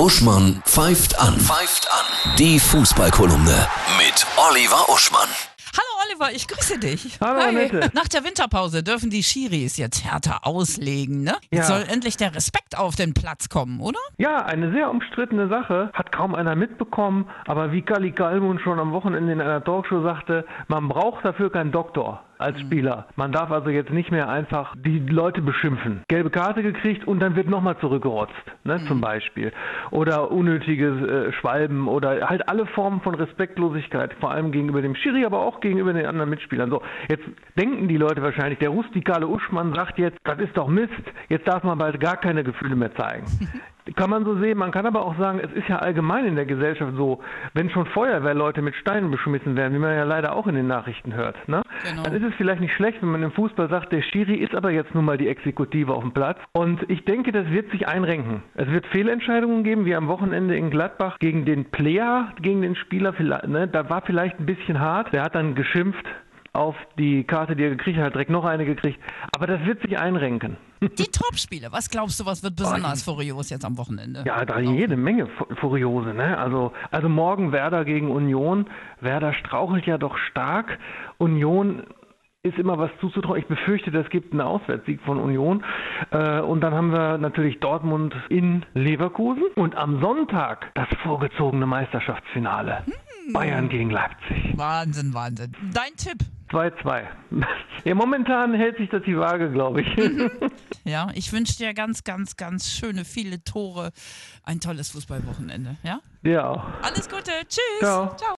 Uschmann pfeift an. Pfeift an. Die Fußballkolumne mit Oliver Uschmann. Hallo Oliver, ich grüße dich. Hallo, Annette. Nach der Winterpause dürfen die Schiris jetzt härter auslegen, ne? Jetzt Ja. soll endlich der Respekt auf den Platz kommen, oder? Ja, eine sehr umstrittene Sache, hat kaum einer mitbekommen, aber wie Kali Kalmund schon am Wochenende in einer Talkshow sagte, man braucht dafür keinen Doktor als Spieler. Man darf also jetzt nicht mehr einfach die Leute beschimpfen. Gelbe Karte gekriegt und dann wird nochmal zurückgerotzt, ne, zum Beispiel. Oder unnötiges äh, Schwalben oder halt alle Formen von Respektlosigkeit, vor allem gegenüber dem Schiri, aber auch gegenüber den anderen Mitspielern. So, jetzt denken die Leute wahrscheinlich, der rustikale Uschmann sagt jetzt, das ist doch Mist, jetzt darf man bald gar keine Gefühle mehr zeigen. Kann man so sehen, man kann aber auch sagen, es ist ja allgemein in der Gesellschaft so, wenn schon Feuerwehrleute mit Steinen beschmissen werden, wie man ja leider auch in den Nachrichten hört, ne? Genau. dann ist es vielleicht nicht schlecht, wenn man im Fußball sagt, der Schiri ist aber jetzt nun mal die Exekutive auf dem Platz. Und ich denke, das wird sich einrenken. Es wird Fehlentscheidungen geben, wie am Wochenende in Gladbach gegen den Player, gegen den Spieler. vielleicht, Ne? Da war vielleicht ein bisschen hart. Der hat dann geschimpft auf die Karte, die er gekriegt hat, hat direkt noch eine gekriegt. Aber das wird sich einrenken. Die Topspiele, was glaubst du, was wird besonders furios jetzt am Wochenende? Ja, da jede Menge Fu- Furiose, ne? Also, also morgen Werder gegen Union. Werder strauchelt ja doch stark. Union ist immer was zuzutrauen. Ich befürchte, das gibt einen Auswärtssieg von Union. Äh, und dann haben wir natürlich Dortmund in Leverkusen. Und am Sonntag das vorgezogene Meisterschaftsfinale. Bayern gegen Leipzig. Wahnsinn, Wahnsinn. Dein Tipp? 2-2. Ja, momentan hält sich das die Waage, glaube ich. Ja, ich wünsche dir ganz, ganz, ganz schöne, viele Tore. Ein tolles Fußballwochenende, ja? ja. Alles Gute, tschüss. Ciao. Ciao.